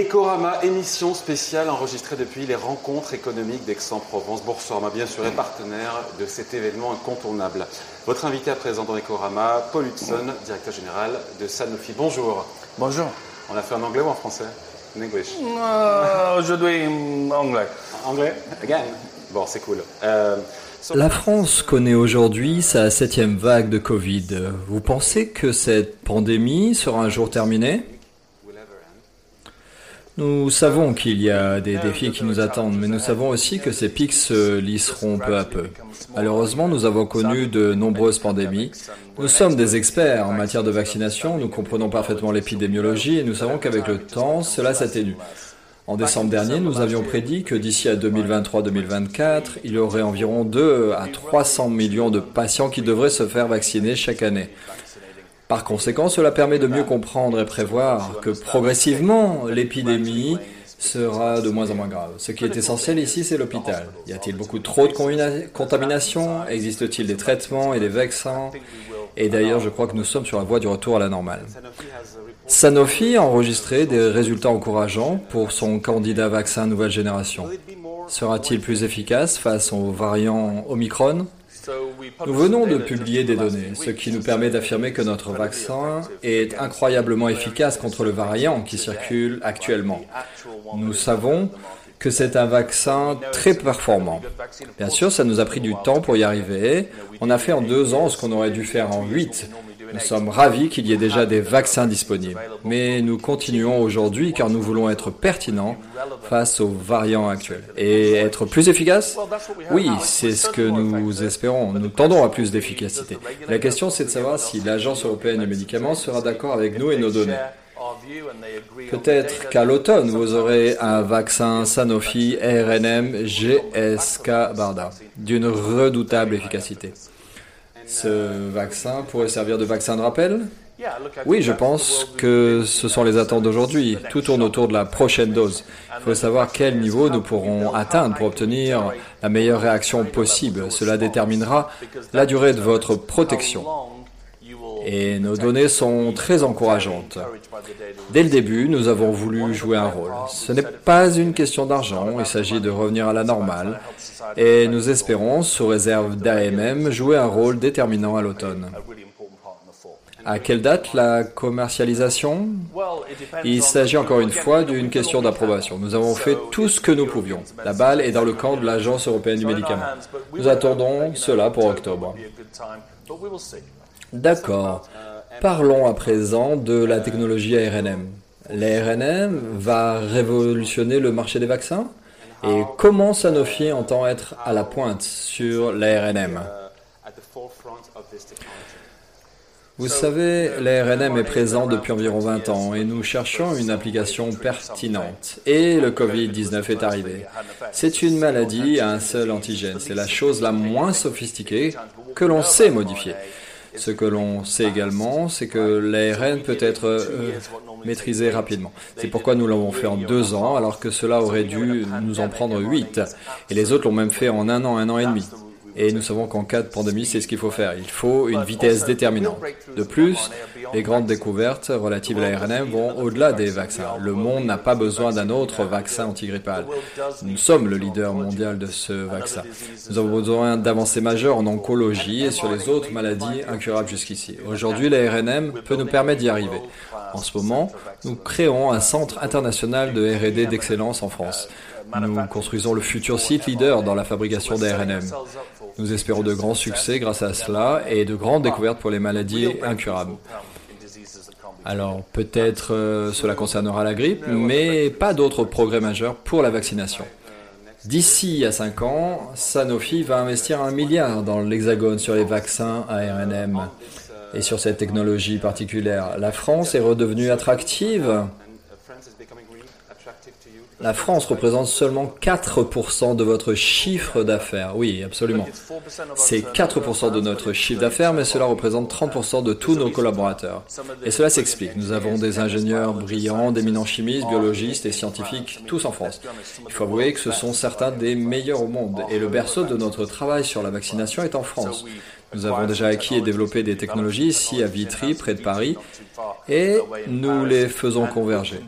Ecorama, émission spéciale enregistrée depuis les rencontres économiques d'Aix-en-Provence. Boursorama, bien sûr, est partenaire de cet événement incontournable. Votre invité à présent dans Ecorama, Paul Hudson, directeur général de Sanofi. Bonjour. Bonjour. On a fait en anglais ou en français? En English euh, Aujourd'hui, anglais. Anglais? Again Bon, c'est cool. Euh, la France connaît aujourd'hui sa septième vague de Covid. Vous pensez que cette pandémie sera un jour terminée nous savons qu'il y a des défis qui nous attendent, mais nous savons aussi que ces pics se lisseront peu à peu. Malheureusement, nous avons connu de nombreuses pandémies. Nous sommes des experts en matière de vaccination, nous comprenons parfaitement l'épidémiologie et nous savons qu'avec le temps, cela s'atténue. En décembre dernier, nous avions prédit que d'ici à 2023-2024, il y aurait environ 2 à 300 millions de patients qui devraient se faire vacciner chaque année. Par conséquent, cela permet de mieux comprendre et prévoir que progressivement, l'épidémie sera de moins en moins grave. Ce qui est essentiel ici, c'est l'hôpital. Y a-t-il beaucoup trop de contamination? Existe-t-il des traitements et des vaccins? Et d'ailleurs, je crois que nous sommes sur la voie du retour à la normale. Sanofi a enregistré des résultats encourageants pour son candidat vaccin nouvelle génération. Sera-t-il plus efficace face aux variants Omicron? Nous venons de publier des données, ce qui nous permet d'affirmer que notre vaccin est incroyablement efficace contre le variant qui circule actuellement. Nous savons que c'est un vaccin très performant. Bien sûr, ça nous a pris du temps pour y arriver. On a fait en deux ans ce qu'on aurait dû faire en huit. Nous sommes ravis qu'il y ait déjà des vaccins disponibles. Mais nous continuons aujourd'hui car nous voulons être pertinents face aux variants actuels. Et être plus efficaces? Oui, c'est ce que nous espérons. Nous tendons à plus d'efficacité. La question, c'est de savoir si l'Agence européenne des médicaments sera d'accord avec nous et nos données. Peut-être qu'à l'automne, vous aurez un vaccin Sanofi RNM GSK Barda d'une redoutable efficacité. Ce vaccin pourrait servir de vaccin de rappel? Oui, je pense que ce sont les attentes d'aujourd'hui. Tout tourne autour de la prochaine dose. Il faut savoir quel niveau nous pourrons atteindre pour obtenir la meilleure réaction possible. Cela déterminera la durée de votre protection. Et nos données sont très encourageantes. Dès le début, nous avons voulu jouer un rôle. Ce n'est pas une question d'argent, il s'agit de revenir à la normale. Et nous espérons, sous réserve d'AMM, jouer un rôle déterminant à l'automne. À quelle date la commercialisation? Il s'agit encore une fois d'une question d'approbation. Nous avons fait tout ce que nous pouvions. La balle est dans le camp de l'Agence européenne du médicament. Nous attendons cela pour octobre. D'accord. Parlons à présent de la technologie ARNM. L'ARNM va révolutionner le marché des vaccins Et comment Sanofi entend être à la pointe sur l'ARNM vous savez, l'ARNM est présent depuis environ 20 ans et nous cherchons une application pertinente. Et le Covid-19 est arrivé. C'est une maladie à un seul antigène. C'est la chose la moins sophistiquée que l'on sait modifier. Ce que l'on sait également, c'est que l'ARN peut être euh, maîtrisé rapidement. C'est pourquoi nous l'avons fait en deux ans, alors que cela aurait dû nous en prendre huit. Et les autres l'ont même fait en un an, un an et demi. Et nous savons qu'en cas de pandémie, c'est ce qu'il faut faire. Il faut une vitesse déterminante. De plus, les grandes découvertes relatives à l'ARNM vont au-delà des vaccins. Le monde n'a pas besoin d'un autre vaccin antigrippal. Nous sommes le leader mondial de ce vaccin. Nous avons besoin d'avancées majeures en oncologie et sur les autres maladies incurables jusqu'ici. Aujourd'hui, l'ARNM peut nous permettre d'y arriver. En ce moment, nous créons un centre international de R&D d'excellence en France. Nous construisons le futur site leader dans la fabrication d'ARNM. Nous espérons de grands succès grâce à cela et de grandes découvertes pour les maladies incurables. Alors peut-être euh, cela concernera la grippe, mais pas d'autres progrès majeurs pour la vaccination. D'ici à 5 ans, Sanofi va investir un milliard dans l'Hexagone sur les vaccins ARNM et sur cette technologie particulière. La France est redevenue attractive la France représente seulement 4% de votre chiffre d'affaires. Oui, absolument. C'est 4% de notre chiffre d'affaires, mais cela représente 30% de tous nos collaborateurs. Et cela s'explique. Nous avons des ingénieurs brillants, d'éminents chimistes, biologistes et scientifiques, tous en France. Il faut avouer que ce sont certains des meilleurs au monde. Et le berceau de notre travail sur la vaccination est en France. Nous avons déjà acquis et développé des technologies ici à Vitry, près de Paris, et nous les faisons converger.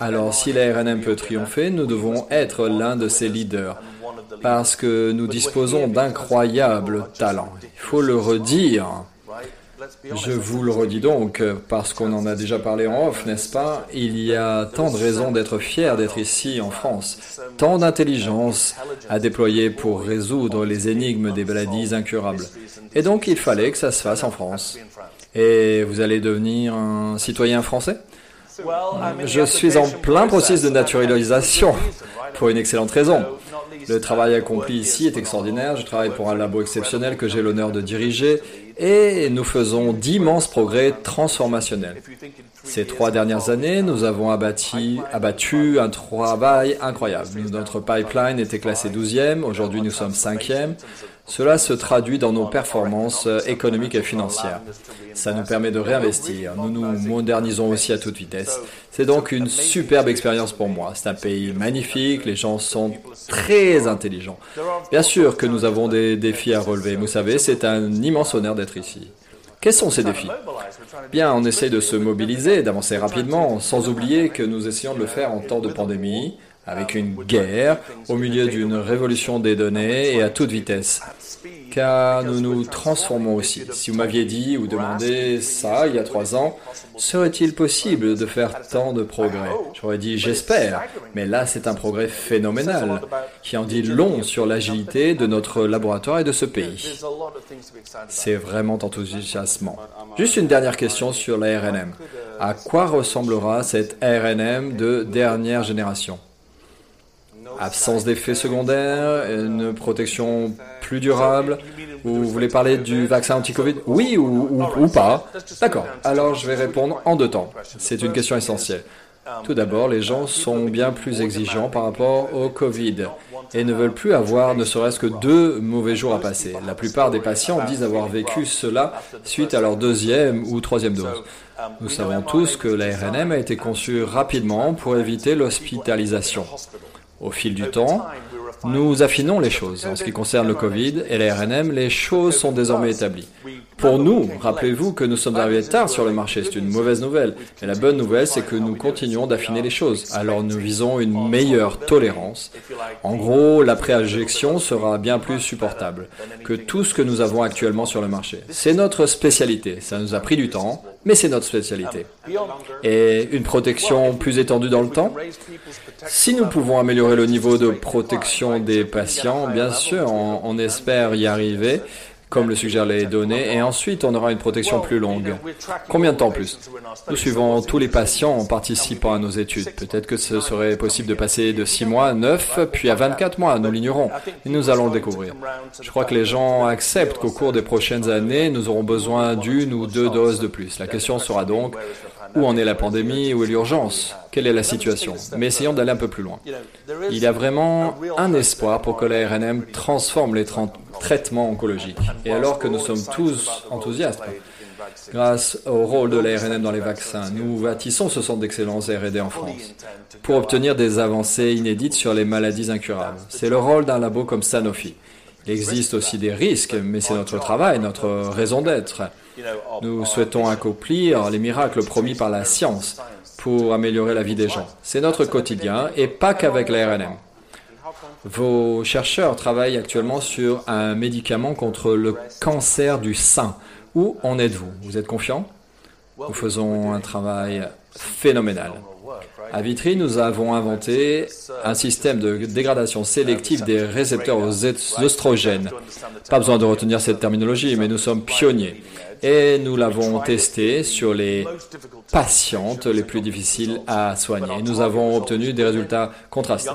Alors si la RNM peut triompher, nous devons être l'un de ses leaders, parce que nous disposons d'incroyables talents. Il faut le redire. Je vous le redis donc, parce qu'on en a déjà parlé en off, n'est-ce pas? Il y a tant de raisons d'être fier d'être ici en France, tant d'intelligence à déployer pour résoudre les énigmes des maladies incurables. Et donc il fallait que ça se fasse en France. Et vous allez devenir un citoyen français? Je suis en plein processus de naturalisation, pour une excellente raison. Le travail accompli ici est extraordinaire. Je travaille pour un labo exceptionnel que j'ai l'honneur de diriger et nous faisons d'immenses progrès transformationnels. Ces trois dernières années, nous avons abattu, un travail incroyable. Notre pipeline était classé 12e, aujourd'hui nous sommes 5e. Cela se traduit dans nos performances économiques et financières. Ça nous permet de réinvestir. Nous nous modernisons aussi à toute vitesse. C'est donc une superbe expérience pour moi. C'est un pays magnifique, les gens sont très intelligents. Bien sûr que nous avons des défis à relever. Vous savez, c'est un immense honneur d'être ici. Quels sont ces défis? Bien, on essaie de se mobiliser, d'avancer rapidement, sans oublier que nous essayons de le faire en temps de pandémie, avec une guerre, au milieu d'une révolution des données et à toute vitesse car nous nous transformons aussi. Si vous m'aviez dit ou demandé ça il y a trois ans, serait-il possible de faire tant de progrès? J'aurais dit j'espère, mais là c'est un progrès phénoménal qui en dit long sur l'agilité de notre laboratoire et de ce pays. C'est vraiment enthousiasmant. Juste une dernière question sur la RNM. À quoi ressemblera cette RNM de dernière génération? Absence d'effets secondaires, une protection plus durable Vous voulez parler du vaccin anti-Covid? Oui ou, ou, pas? D'accord. Alors je vais répondre en deux temps. C'est une question essentielle. Tout d'abord, les gens sont bien plus exigeants par rapport au Covid et ne veulent plus avoir ne serait-ce que deux mauvais jours à passer. La plupart des patients disent avoir vécu cela suite à leur deuxième ou troisième dose. Nous savons tous que la RNM a été conçue rapidement pour éviter l'hospitalisation. Au fil du temps, nous affinons les choses. En ce qui concerne le Covid et la RNM, les choses sont désormais établies. Pour nous, rappelez-vous que nous sommes arrivés tard sur le marché, c'est une mauvaise nouvelle. Mais la bonne nouvelle, c'est que nous continuons d'affiner les choses. Alors nous visons une meilleure tolérance. En gros, la préinjection sera bien plus supportable que tout ce que nous avons actuellement sur le marché. C'est notre spécialité. Ça nous a pris du temps, mais c'est notre spécialité. Et une protection plus étendue dans le temps? Si nous pouvons améliorer le niveau de protection des patients, bien sûr, on, espère y arriver comme le suggèrent les données, et ensuite on aura une protection plus longue. Combien de temps plus Nous suivons tous les patients en participant à nos études. Peut-être que ce serait possible de passer de 6 mois à 9, puis à 24 mois, nous l'ignorons, nous allons le découvrir. Je crois que les gens acceptent qu'au cours des prochaines années, nous aurons besoin d'une ou deux doses de plus. La question sera donc, où en est la pandémie Où est l'urgence? Quelle est la situation? Mais essayons d'aller un peu plus loin. Il y a vraiment un espoir pour que la RNM transforme les traitements oncologiques. Et alors que nous sommes tous enthousiastes, grâce au rôle de la RNM dans les vaccins, nous bâtissons ce centre d'excellence R&D en France pour obtenir des avancées inédites sur les maladies incurables. C'est le rôle d'un labo comme Sanofi. Il existe aussi des risques, mais c'est notre travail, notre raison d'être. Nous souhaitons accomplir les miracles promis par la science pour améliorer la vie des gens. C'est notre quotidien et pas qu'avec la RNM. Vos chercheurs travaillent actuellement sur un médicament contre le cancer du sein. Où en êtes-vous? Vous êtes confiant? Nous faisons un travail phénoménal. À Vitry, nous avons inventé un système de dégradation sélective des récepteurs aux oestrogènes. Pas besoin de retenir cette terminologie, mais nous sommes pionniers et nous l'avons testé sur les patientes les plus difficiles à soigner. Nous avons obtenu des résultats contrastés.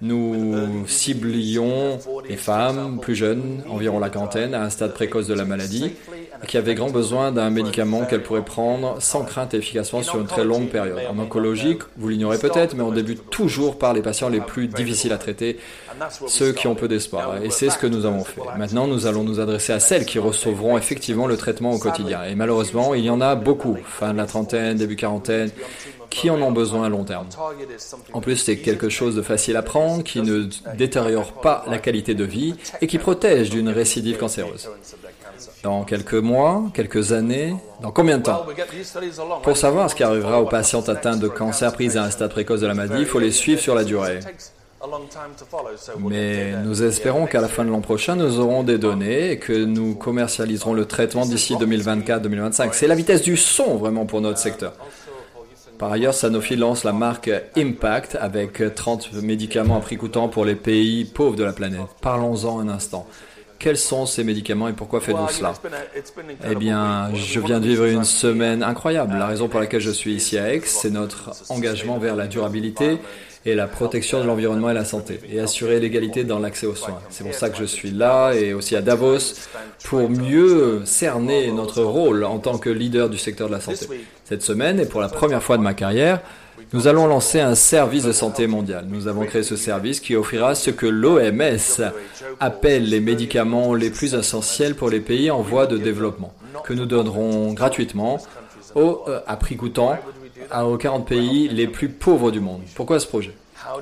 Nous ciblions les femmes plus jeunes, environ la quarantaine, à un stade précoce de la maladie, qui avaient grand besoin d'un médicament qu'elles pourraient prendre sans crainte et efficacement sur une très longue période. En oncologie, vous l'ignorez peut-être, mais on débute toujours par les patients les plus difficiles à traiter, ceux qui ont peu d'espoir. Et c'est ce que nous avons fait. Maintenant, nous allons nous adresser à celles qui recevront effectivement le traitement au quotidien. Et malheureusement, il y en a beaucoup, fin de la trentaine, début quarantaine, qui en ont besoin à long terme. En plus, c'est quelque chose de facile à prendre, qui ne détériore pas la qualité de vie et qui protège d'une récidive cancéreuse. Dans quelques mois, quelques années, dans combien de temps Pour savoir ce qui arrivera aux patientes atteintes de cancer prises à un stade précoce de la maladie, il faut les suivre sur la durée. Mais nous espérons qu'à la fin de l'an prochain, nous aurons des données et que nous commercialiserons le traitement d'ici 2024-2025. C'est la vitesse du son vraiment pour notre secteur. Par ailleurs, Sanofi lance la marque Impact avec 30 médicaments à prix coûtant pour les pays pauvres de la planète. Parlons-en un instant. Quels sont ces médicaments et pourquoi faites-vous cela Eh bien, je viens de vivre une semaine incroyable. La raison pour laquelle je suis ici à Aix, c'est notre engagement vers la durabilité et la protection de l'environnement et la santé, et assurer l'égalité dans l'accès aux soins. C'est pour ça que je suis là et aussi à Davos pour mieux cerner notre rôle en tant que leader du secteur de la santé. Cette semaine, et pour la première fois de ma carrière, nous allons lancer un service de santé mondial. Nous avons créé ce service qui offrira ce que l'OMS appelle les médicaments les plus essentiels pour les pays en voie de développement, que nous donnerons gratuitement au, euh, à prix coûtant aux 40 pays les plus pauvres du monde. Pourquoi ce projet?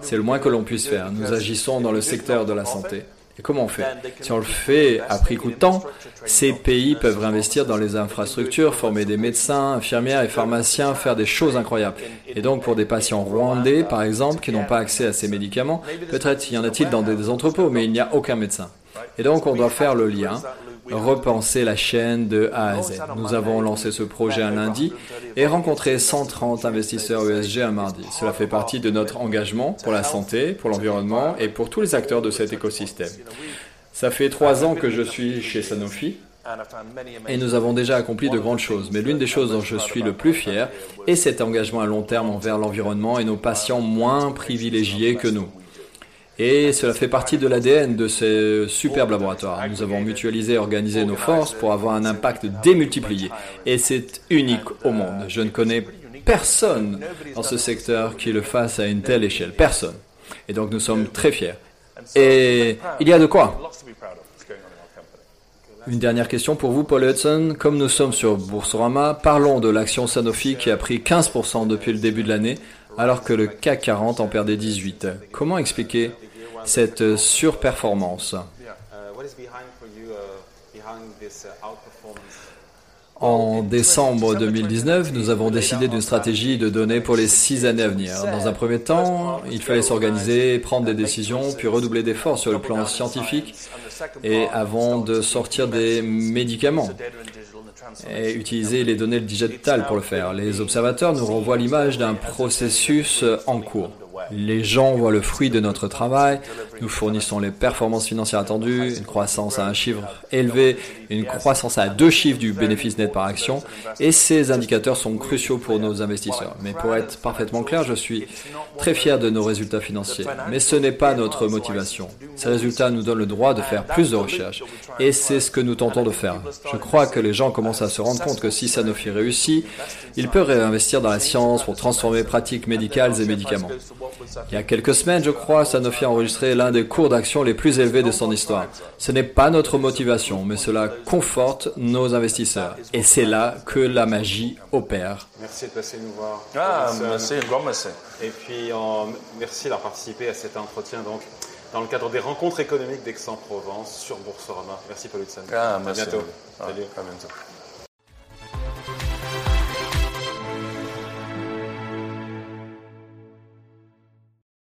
C'est le moins que l'on puisse faire. Nous agissons dans le secteur de la santé. Et comment on fait Si on le fait à prix coûtant, ces pays peuvent réinvestir dans les infrastructures, former des médecins, infirmières et pharmaciens, faire des choses incroyables. Et donc pour des patients rwandais, par exemple, qui n'ont pas accès à ces médicaments, peut-être y en a-t-il dans des entrepôts, mais il n'y a aucun médecin. Et donc on doit faire le lien repenser la chaîne de A à Z. Nous avons lancé ce projet un lundi et rencontré 130 investisseurs ESG un mardi. Cela fait partie de notre engagement pour la santé, pour l'environnement et pour tous les acteurs de cet écosystème. Ça fait trois ans que je suis chez Sanofi et nous avons déjà accompli de grandes choses. Mais l'une des choses dont je suis le plus fier est cet engagement à long terme envers l'environnement et nos patients moins privilégiés que nous. Et cela fait partie de l'ADN de ce superbe laboratoire. Nous avons mutualisé et organisé nos forces pour avoir un impact démultiplié. Et c'est unique au monde. Je ne connais personne dans ce secteur qui le fasse à une telle échelle. Personne. Et donc nous sommes très fiers. Et il y a de quoi? Une dernière question pour vous, Paul Hudson. Comme nous sommes sur Boursorama, parlons de l'action Sanofi qui a pris 15% depuis le début de l'année, alors que le CAC 40 en perdait 18. Comment expliquer cette surperformance en décembre 2019, nous avons décidé d'une stratégie de données pour les six années à venir. Dans un premier temps, il fallait s'organiser, prendre des décisions, puis redoubler d'efforts sur le plan scientifique et avant de sortir des médicaments et utiliser les données digitales pour le faire. Les observateurs nous renvoient l'image d'un processus en cours. Les gens voient le fruit de notre travail. Nous fournissons les performances financières attendues, une croissance à un chiffre élevé, une croissance à deux chiffres du bénéfice net par action. Et ces indicateurs sont cruciaux pour nos investisseurs. Mais pour être parfaitement clair, je suis très fier de nos résultats financiers. Mais ce n'est pas notre motivation. Ces résultats nous donnent le droit de faire plus de recherches. Et c'est ce que nous tentons de faire. Je crois que les gens commencent à se rendre compte que si Sanofi réussit, ils peuvent réinvestir dans la science pour transformer pratiques médicales et médicaments. Il y a quelques semaines, je crois, Sanofi a enregistré l'un des cours d'action les plus élevés de son histoire. Ce n'est pas notre motivation, mais cela conforte nos investisseurs. Et c'est là que la magie opère. Merci de passer nous voir. Ah, merci, un grand merci. Et puis, merci d'avoir participé à cet entretien donc, dans le cadre des rencontres économiques d'Aix-en-Provence sur Boursorama. Merci Paul Hudson. Ah, merci. À bientôt. Ah, à bientôt.